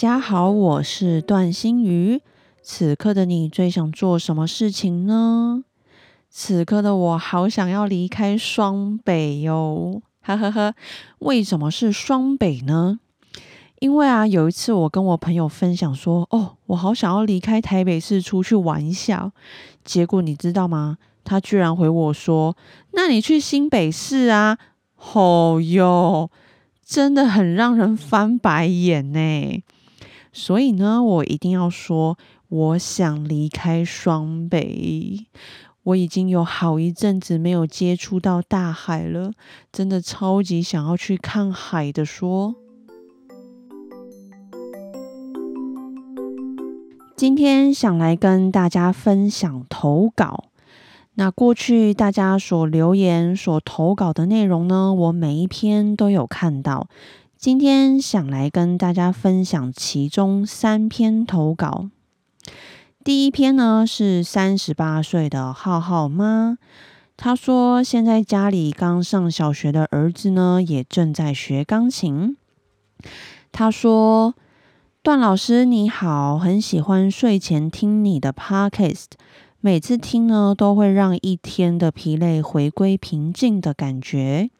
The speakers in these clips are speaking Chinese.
家好，我是段心瑜。此刻的你最想做什么事情呢？此刻的我好想要离开双北哟，呵呵呵。为什么是双北呢？因为啊，有一次我跟我朋友分享说，哦，我好想要离开台北市出去玩一下。结果你知道吗？他居然回我说：“那你去新北市啊？”吼哟！真的很让人翻白眼呢，所以呢，我一定要说，我想离开双北。我已经有好一阵子没有接触到大海了，真的超级想要去看海的。说，今天想来跟大家分享投稿。那过去大家所留言、所投稿的内容呢，我每一篇都有看到。今天想来跟大家分享其中三篇投稿。第一篇呢是三十八岁的浩浩妈，她说现在家里刚上小学的儿子呢，也正在学钢琴。她说：“段老师你好，很喜欢睡前听你的 podcast。”每次听呢，都会让一天的疲累回归平静的感觉。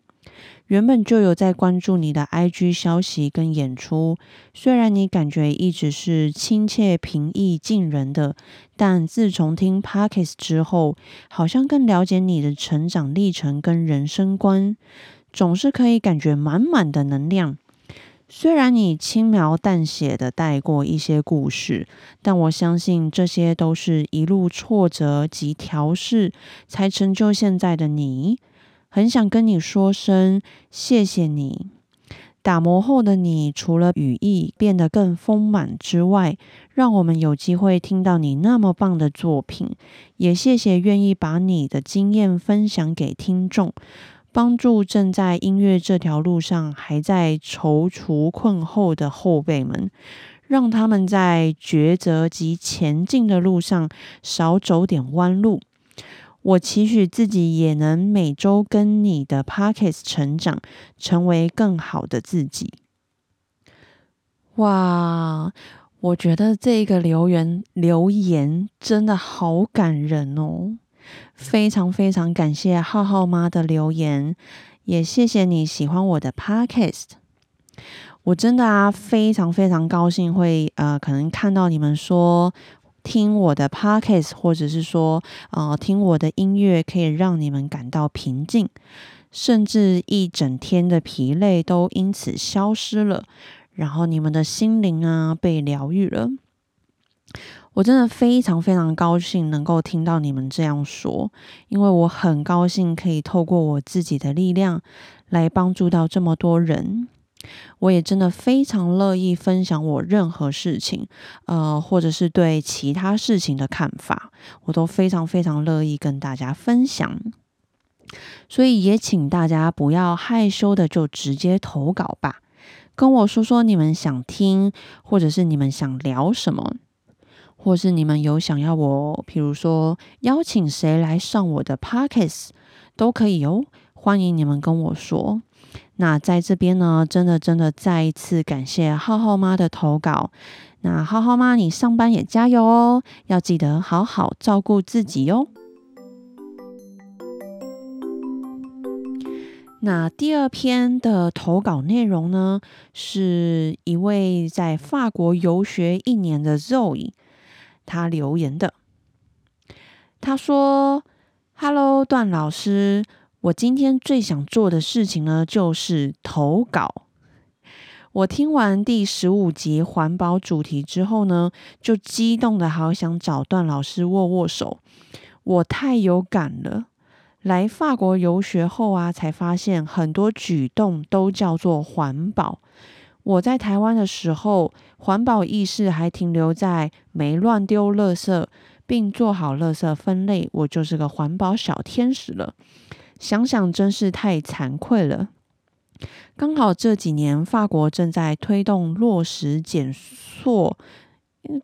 原本就有在关注你的 IG 消息跟演出，虽然你感觉一直是亲切、平易近人的，但自从听 Parkes 之后，好像更了解你的成长历程跟人生观，总是可以感觉满满的能量。虽然你轻描淡写的带过一些故事，但我相信这些都是一路挫折及调试，才成就现在的你。很想跟你说声谢谢你。打磨后的你，除了语义变得更丰满之外，让我们有机会听到你那么棒的作品。也谢谢愿意把你的经验分享给听众。帮助正在音乐这条路上还在踌躇困惑的后辈们，让他们在抉择及前进的路上少走点弯路。我期许自己也能每周跟你的 Pockets 成长，成为更好的自己。哇，我觉得这个留言留言真的好感人哦。非常非常感谢浩浩妈的留言，也谢谢你喜欢我的 podcast。我真的啊，非常非常高兴会呃，可能看到你们说听我的 podcast，或者是说呃，听我的音乐可以让你们感到平静，甚至一整天的疲累都因此消失了，然后你们的心灵啊被疗愈了。我真的非常非常高兴能够听到你们这样说，因为我很高兴可以透过我自己的力量来帮助到这么多人。我也真的非常乐意分享我任何事情，呃，或者是对其他事情的看法，我都非常非常乐意跟大家分享。所以也请大家不要害羞的，就直接投稿吧，跟我说说你们想听，或者是你们想聊什么。或是你们有想要我，比如说邀请谁来上我的 pockets，都可以哦。欢迎你们跟我说。那在这边呢，真的真的再一次感谢浩浩妈的投稿。那浩浩妈，你上班也加油哦，要记得好好照顾自己哟。那第二篇的投稿内容呢，是一位在法国游学一年的 Zoe。他留言的，他说：“Hello，段老师，我今天最想做的事情呢，就是投稿。我听完第十五集环保主题之后呢，就激动的好想找段老师握握手。我太有感了。来法国游学后啊，才发现很多举动都叫做环保。我在台湾的时候，环保意识还停留在没乱丢垃圾，并做好垃圾分类，我就是个环保小天使了。想想真是太惭愧了。刚好这几年，法国正在推动落实减塑，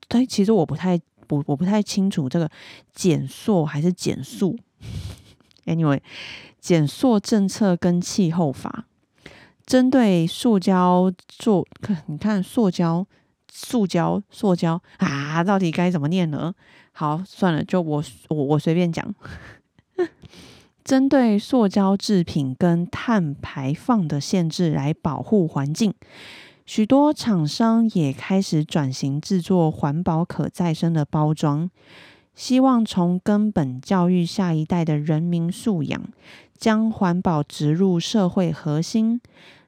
它其实我不太不我不太清楚这个减塑还是减速。Anyway，减塑政策跟气候法，针对塑胶做，你看塑胶、塑胶、塑胶啊，到底该怎么念呢？好，算了，就我我我随便讲。针对塑胶制品跟碳排放的限制来保护环境，许多厂商也开始转型制作环保可再生的包装，希望从根本教育下一代的人民素养，将环保植入社会核心。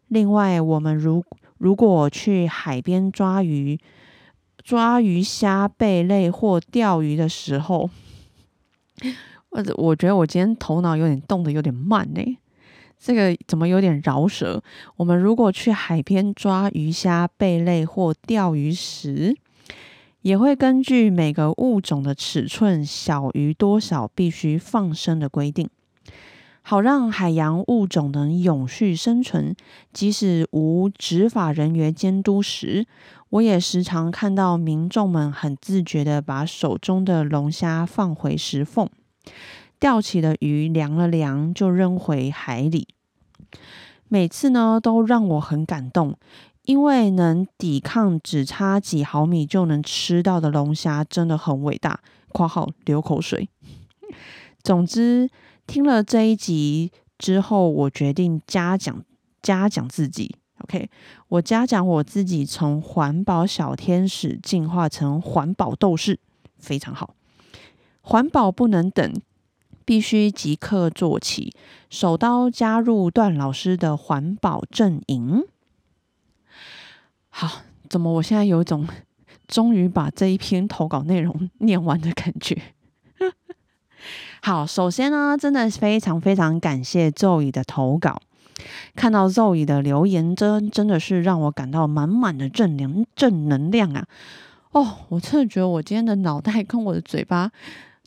另外，我们如如果去海边抓鱼、抓鱼虾、贝类或钓鱼的时候，或者我觉得我今天头脑有点动的有点慢呢，这个怎么有点饶舌？我们如果去海边抓鱼虾、贝类或钓鱼时，也会根据每个物种的尺寸小于多少必须放生的规定，好让海洋物种能永续生存。即使无执法人员监督时，我也时常看到民众们很自觉的把手中的龙虾放回石缝。钓起的鱼量了量，就扔回海里。每次呢，都让我很感动，因为能抵抗只差几毫米就能吃到的龙虾，真的很伟大。括号流口水。总之，听了这一集之后，我决定嘉奖嘉奖自己。OK，我嘉奖我自己，从环保小天使进化成环保斗士，非常好。环保不能等，必须即刻做起，手刀加入段老师的环保阵营。好，怎么我现在有一种终于把这一篇投稿内容念完的感觉？好，首先呢，真的非常非常感谢周乙的投稿，看到周乙的留言，真真的是让我感到满满的正能正能量啊！哦，我真的觉得我今天的脑袋跟我的嘴巴。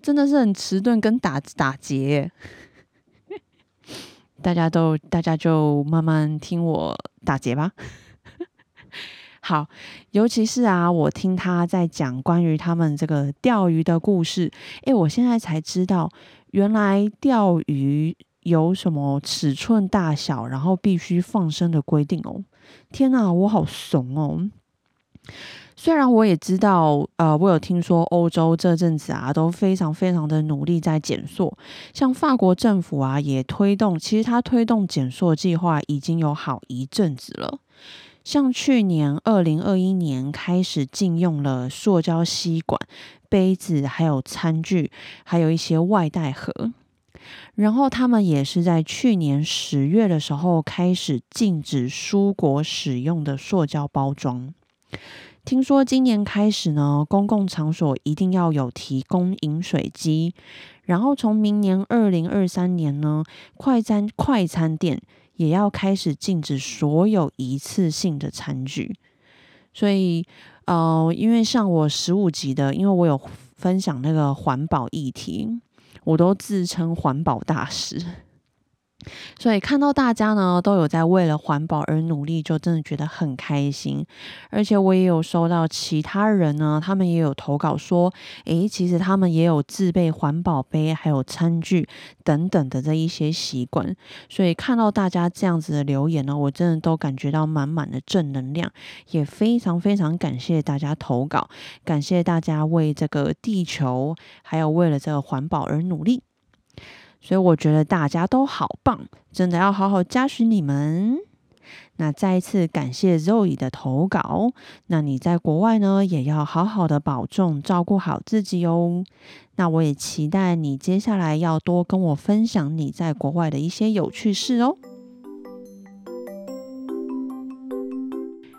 真的是很迟钝跟打打结，大家都大家就慢慢听我打结吧。好，尤其是啊，我听他在讲关于他们这个钓鱼的故事，诶，我现在才知道，原来钓鱼有什么尺寸大小，然后必须放生的规定哦。天哪，我好怂哦！虽然我也知道，呃，我有听说欧洲这阵子啊都非常非常的努力在减塑，像法国政府啊也推动，其实它推动减塑计划已经有好一阵子了。像去年二零二一年开始禁用了塑胶吸管、杯子，还有餐具，还有一些外带盒，然后他们也是在去年十月的时候开始禁止蔬果使用的塑胶包装。听说今年开始呢，公共场所一定要有提供饮水机，然后从明年二零二三年呢，快餐快餐店也要开始禁止所有一次性的餐具。所以，呃，因为像我十五级的，因为我有分享那个环保议题，我都自称环保大使。所以看到大家呢都有在为了环保而努力，就真的觉得很开心。而且我也有收到其他人呢，他们也有投稿说，诶，其实他们也有自备环保杯、还有餐具等等的这一些习惯。所以看到大家这样子的留言呢，我真的都感觉到满满的正能量，也非常非常感谢大家投稿，感谢大家为这个地球还有为了这个环保而努力。所以我觉得大家都好棒，真的要好好嘉许你们。那再一次感谢 Zoe 的投稿。那你在国外呢，也要好好的保重，照顾好自己哦。那我也期待你接下来要多跟我分享你在国外的一些有趣事哦。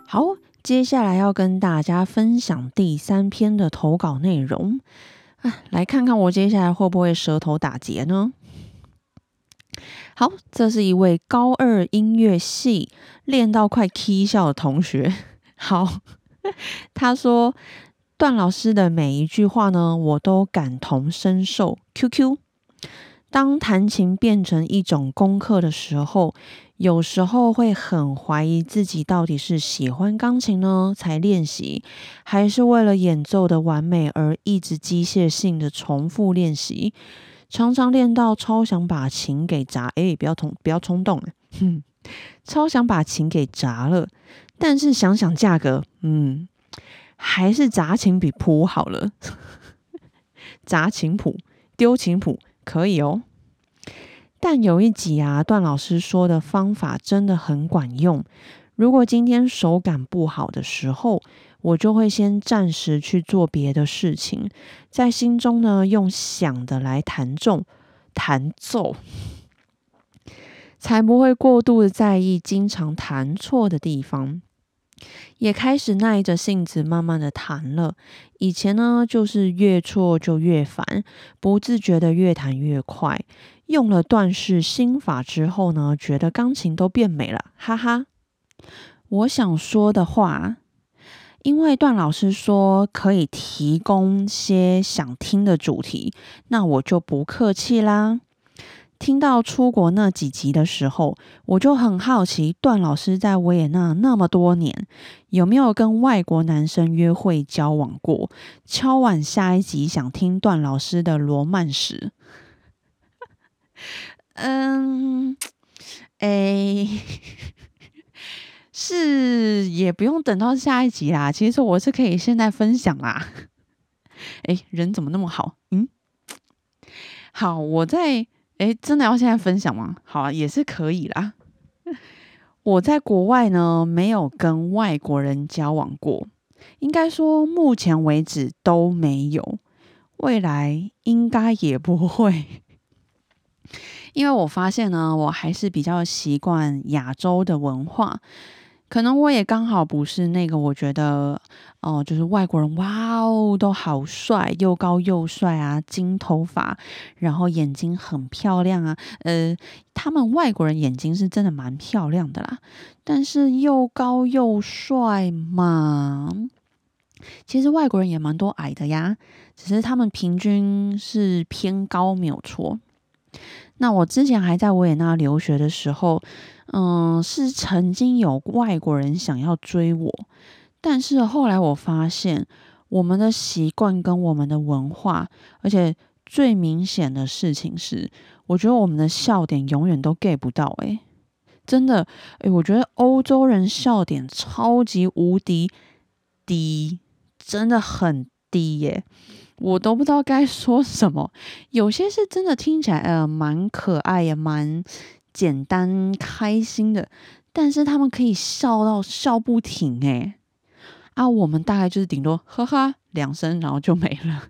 好，接下来要跟大家分享第三篇的投稿内容啊，来看看我接下来会不会舌头打结呢？好，这是一位高二音乐系练到快 K 笑的同学。好，他说段老师的每一句话呢，我都感同身受。Q Q，当弹琴变成一种功课的时候，有时候会很怀疑自己到底是喜欢钢琴呢才练习，还是为了演奏的完美而一直机械性的重复练习。常常练到超想把琴给砸，哎，不要冲，不要冲动哼，超想把琴给砸了。但是想想价格，嗯，还是砸琴比谱好了。砸琴谱，丢琴谱可以哦。但有一集啊，段老师说的方法真的很管用。如果今天手感不好的时候，我就会先暂时去做别的事情，在心中呢用想的来弹奏，弹奏，才不会过度的在意经常弹错的地方，也开始耐着性子慢慢的弹了。以前呢就是越错就越烦，不自觉的越弹越快。用了断式心法之后呢，觉得钢琴都变美了，哈哈。我想说的话。因为段老师说可以提供些想听的主题，那我就不客气啦。听到出国那几集的时候，我就很好奇，段老师在维也纳那么多年，有没有跟外国男生约会交往过？敲碗下一集想听段老师的罗曼史。嗯，哎。是也不用等到下一集啦，其实我是可以现在分享啦。哎，人怎么那么好？嗯，好，我在哎，真的要现在分享吗？好啊，也是可以啦。我在国外呢，没有跟外国人交往过，应该说目前为止都没有，未来应该也不会。因为我发现呢，我还是比较习惯亚洲的文化。可能我也刚好不是那个，我觉得哦，就是外国人，哇哦，都好帅，又高又帅啊，金头发，然后眼睛很漂亮啊。呃，他们外国人眼睛是真的蛮漂亮的啦，但是又高又帅嘛。其实外国人也蛮多矮的呀，只是他们平均是偏高，没有错。那我之前还在维也纳留学的时候。嗯，是曾经有外国人想要追我，但是后来我发现我们的习惯跟我们的文化，而且最明显的事情是，我觉得我们的笑点永远都 get 不到。诶，真的，诶，我觉得欧洲人笑点超级无敌低，真的很低耶，我都不知道该说什么。有些是真的听起来呃蛮可爱，也蛮。简单开心的，但是他们可以笑到笑不停诶。啊，我们大概就是顶多呵呵两声，然后就没了。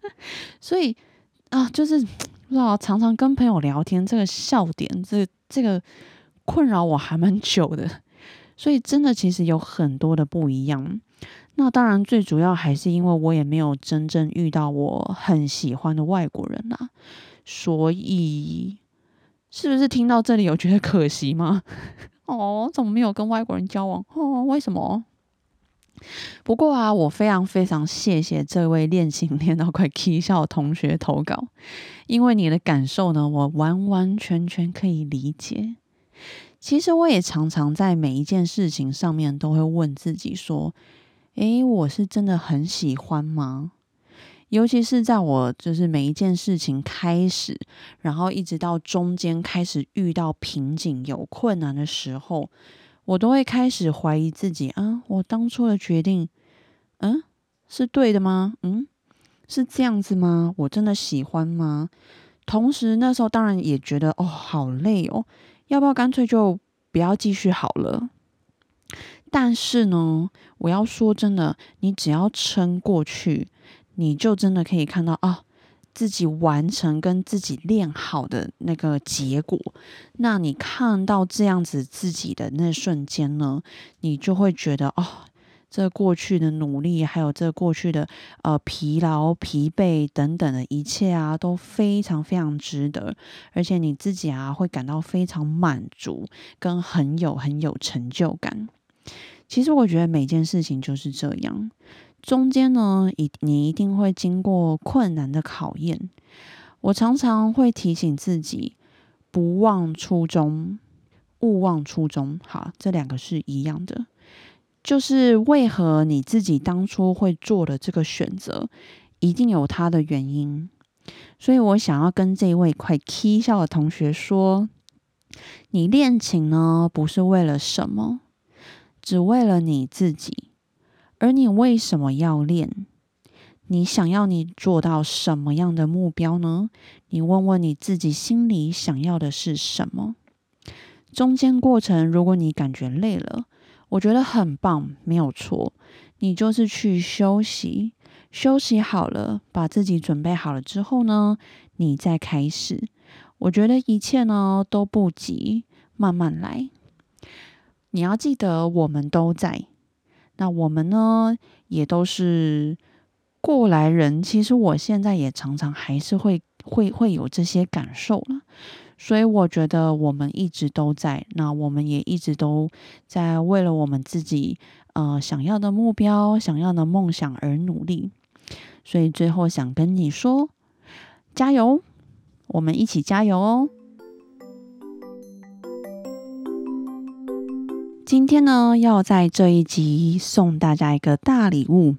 所以啊，就是不知道常常跟朋友聊天，这个笑点，这这个困扰我还蛮久的。所以真的其实有很多的不一样。那当然最主要还是因为我也没有真正遇到我很喜欢的外国人呐，所以。是不是听到这里有觉得可惜吗？哦，怎么没有跟外国人交往？哦，为什么？不过啊，我非常非常谢谢这位练琴练到快啼笑的同学投稿，因为你的感受呢，我完完全全可以理解。其实我也常常在每一件事情上面都会问自己说：，诶，我是真的很喜欢吗？尤其是在我就是每一件事情开始，然后一直到中间开始遇到瓶颈、有困难的时候，我都会开始怀疑自己啊，我当初的决定，嗯，是对的吗？嗯，是这样子吗？我真的喜欢吗？同时那时候当然也觉得哦，好累哦，要不要干脆就不要继续好了？但是呢，我要说真的，你只要撑过去。你就真的可以看到啊，自己完成跟自己练好的那个结果。那你看到这样子自己的那瞬间呢，你就会觉得哦，这过去的努力，还有这过去的呃疲劳、疲惫等等的一切啊，都非常非常值得，而且你自己啊会感到非常满足，跟很有很有成就感。其实我觉得每件事情就是这样，中间呢，一你一定会经过困难的考验。我常常会提醒自己，不忘初衷，勿忘初衷。好，这两个是一样的。就是为何你自己当初会做的这个选择，一定有它的原因。所以我想要跟这位快 K 笑的同学说：，你练琴呢，不是为了什么，只为了你自己。而你为什么要练？你想要你做到什么样的目标呢？你问问你自己心里想要的是什么。中间过程，如果你感觉累了，我觉得很棒，没有错。你就是去休息，休息好了，把自己准备好了之后呢，你再开始。我觉得一切呢都不急，慢慢来。你要记得，我们都在。那我们呢，也都是过来人。其实我现在也常常还是会会会有这些感受了。所以我觉得我们一直都在，那我们也一直都在为了我们自己呃想要的目标、想要的梦想而努力。所以最后想跟你说，加油！我们一起加油哦！今天呢，要在这一集送大家一个大礼物，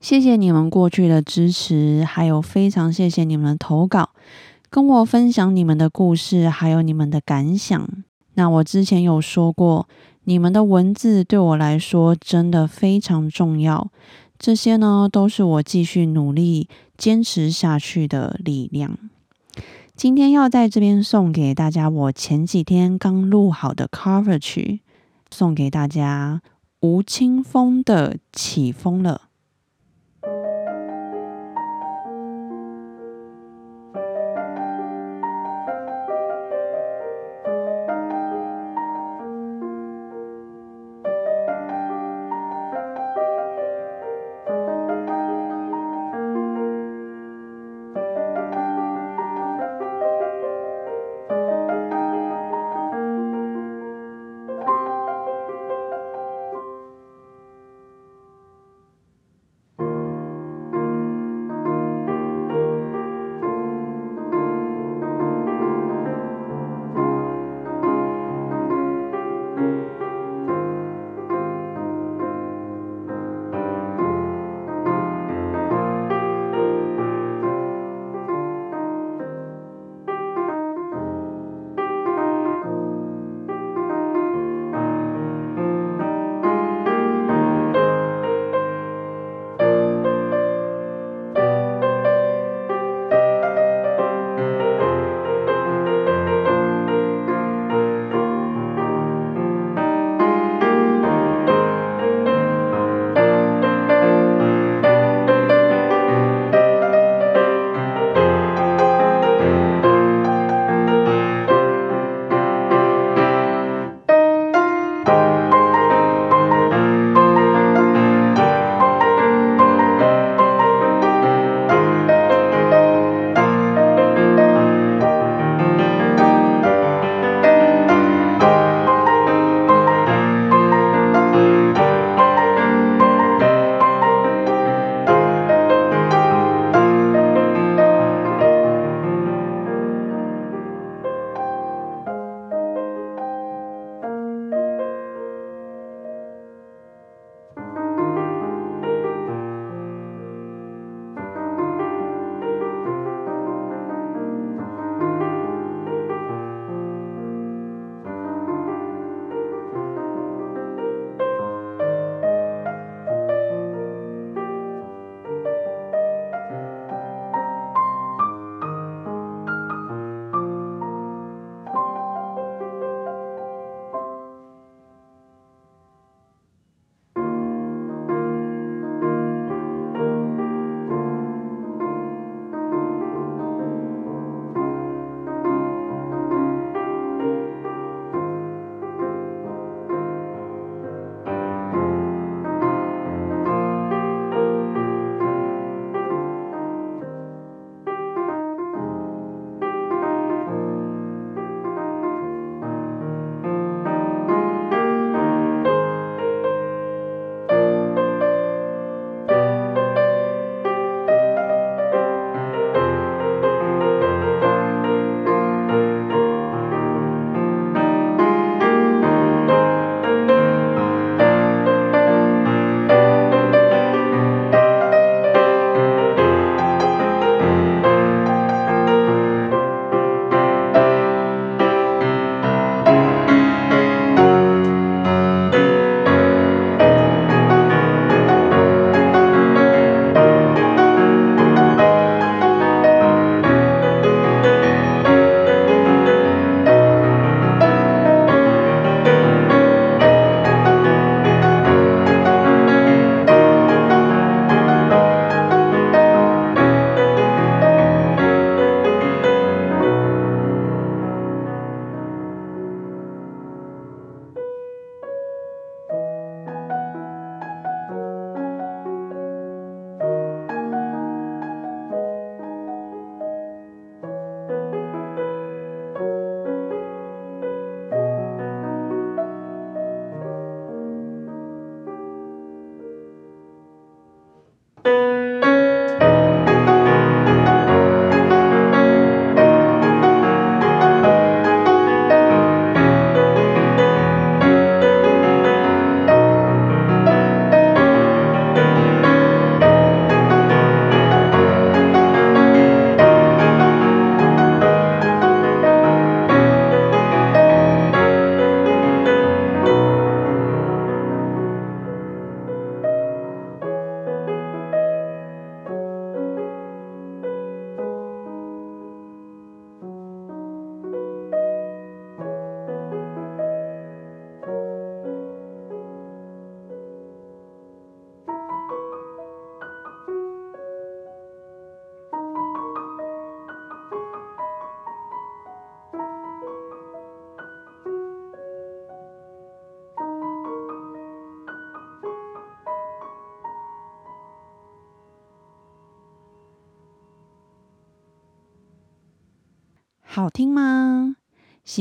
谢谢你们过去的支持，还有非常谢谢你们的投稿。跟我分享你们的故事，还有你们的感想。那我之前有说过，你们的文字对我来说真的非常重要。这些呢，都是我继续努力、坚持下去的力量。今天要在这边送给大家，我前几天刚录好的 cover 曲，送给大家吴青峰的《起风了》。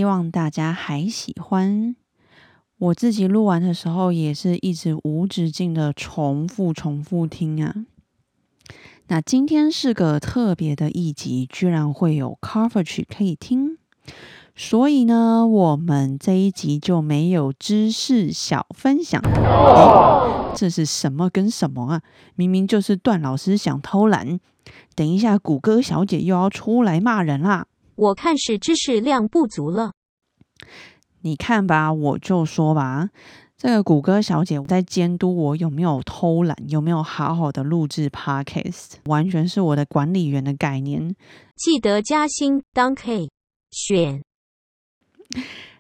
希望大家还喜欢。我自己录完的时候，也是一直无止境的重复、重复听啊。那今天是个特别的一集，居然会有 cover 曲可以听。所以呢，我们这一集就没有知识小分享。这是什么跟什么啊？明明就是段老师想偷懒。等一下，谷歌小姐又要出来骂人啦！我看是知识量不足了。你看吧，我就说吧，这个谷歌小姐在监督我有没有偷懒，有没有好好的录制 podcast，完全是我的管理员的概念。记得加薪当 K 选。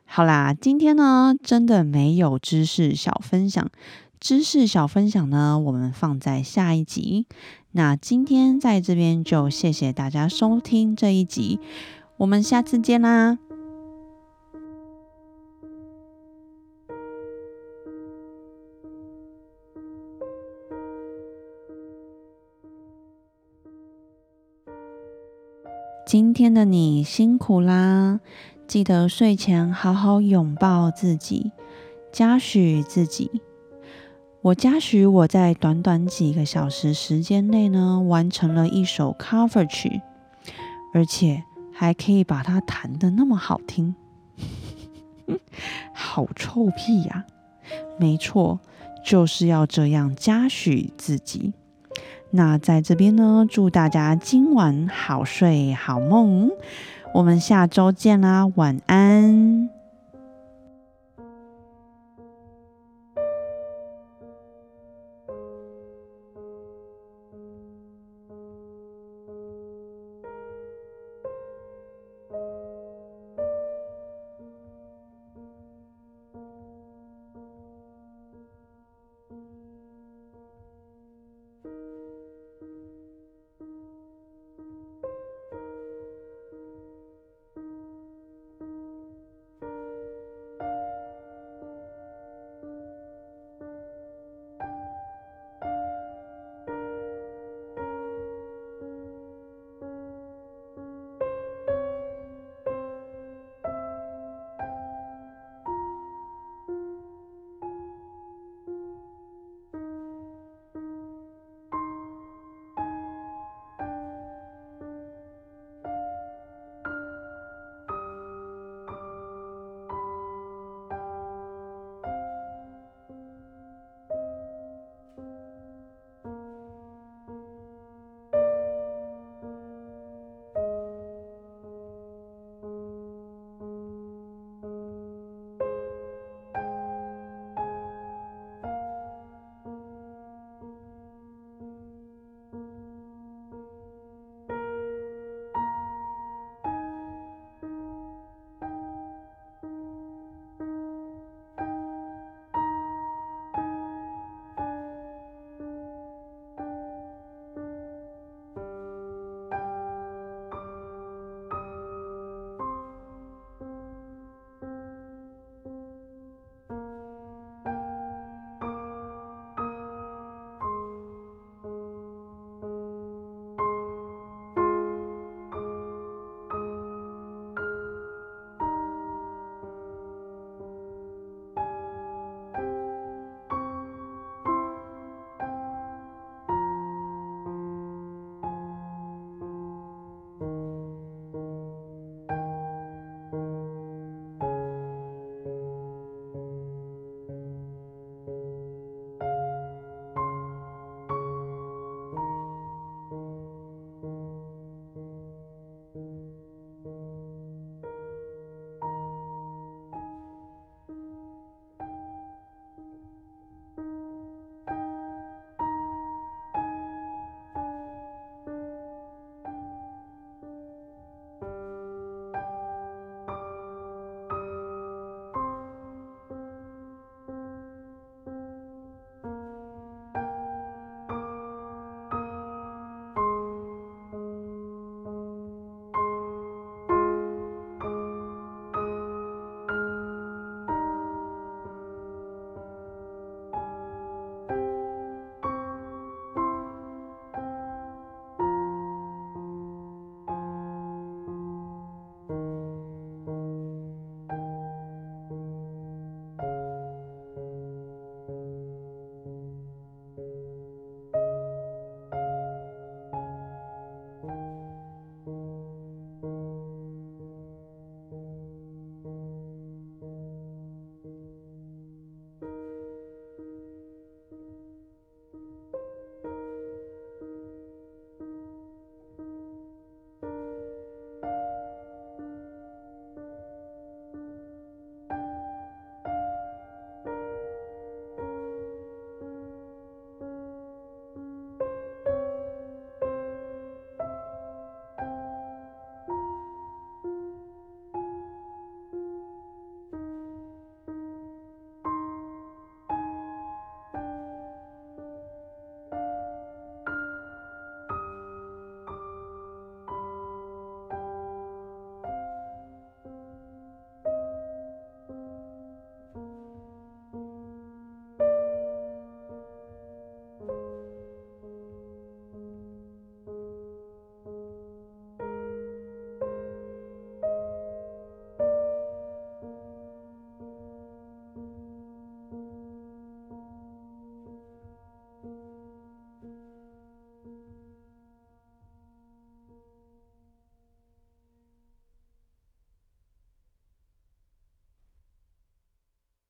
好啦，今天呢，真的没有知识小分享。知识小分享呢，我们放在下一集。那今天在这边就谢谢大家收听这一集，我们下次见啦。今天的你辛苦啦，记得睡前好好拥抱自己，嘉许自己。我嘉许我在短短几个小时时间内呢，完成了一首 cover 曲，而且还可以把它弹得那么好听，好臭屁呀！没错，就是要这样嘉许自己。那在这边呢，祝大家今晚好睡好梦，我们下周见啦，晚安。